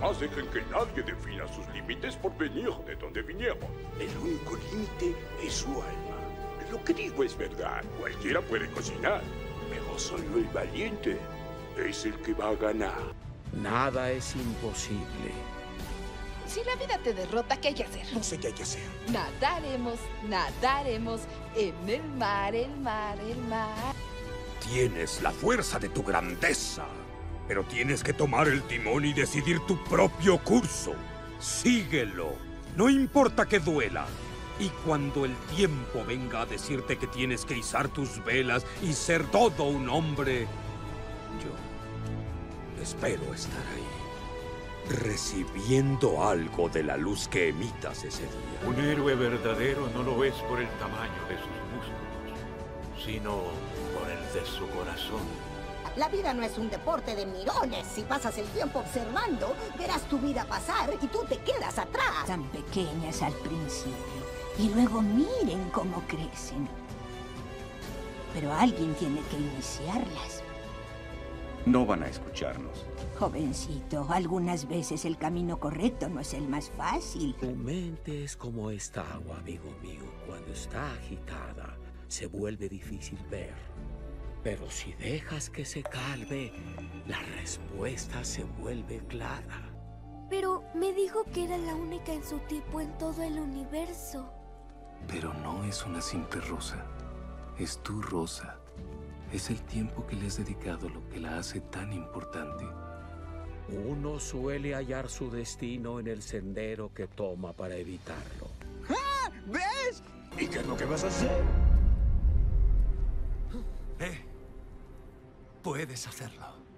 Jamás dejen que nadie defina sus límites por venir de donde vinieron. El único límite es su alma. Lo que digo es verdad. Cualquiera puede cocinar. Pero solo el valiente es el que va a ganar. Nada es imposible. Si la vida te derrota, ¿qué hay que hacer? No sé qué hay que hacer. Nadaremos, nadaremos en el mar, el mar, el mar. Tienes la fuerza de tu grandeza, pero tienes que tomar el timón y decidir tu propio curso. Síguelo, no importa que duela. Y cuando el tiempo venga a decirte que tienes que izar tus velas y ser todo un hombre, yo espero estar ahí, recibiendo algo de la luz que emitas ese día. Un héroe verdadero no lo es por el tamaño de sus músculos, sino por el de su corazón. La vida no es un deporte de mirones. Si pasas el tiempo observando, verás tu vida pasar y tú te quedas atrás. Tan pequeñas al principio. Y luego miren cómo crecen. Pero alguien tiene que iniciarlas. No van a escucharnos. Jovencito, algunas veces el camino correcto no es el más fácil. Tu mente es como esta agua, amigo mío. Cuando está agitada, se vuelve difícil ver. Pero si dejas que se calme, la respuesta se vuelve clara. Pero me dijo que era la única en su tipo en todo el universo. Pero no es una simple rosa. Es tu rosa. Es el tiempo que le has dedicado lo que la hace tan importante. Uno suele hallar su destino en el sendero que toma para evitarlo. ¡Ah! ¿Ves? ¿Y qué es lo que vas a hacer? Eh, puedes hacerlo.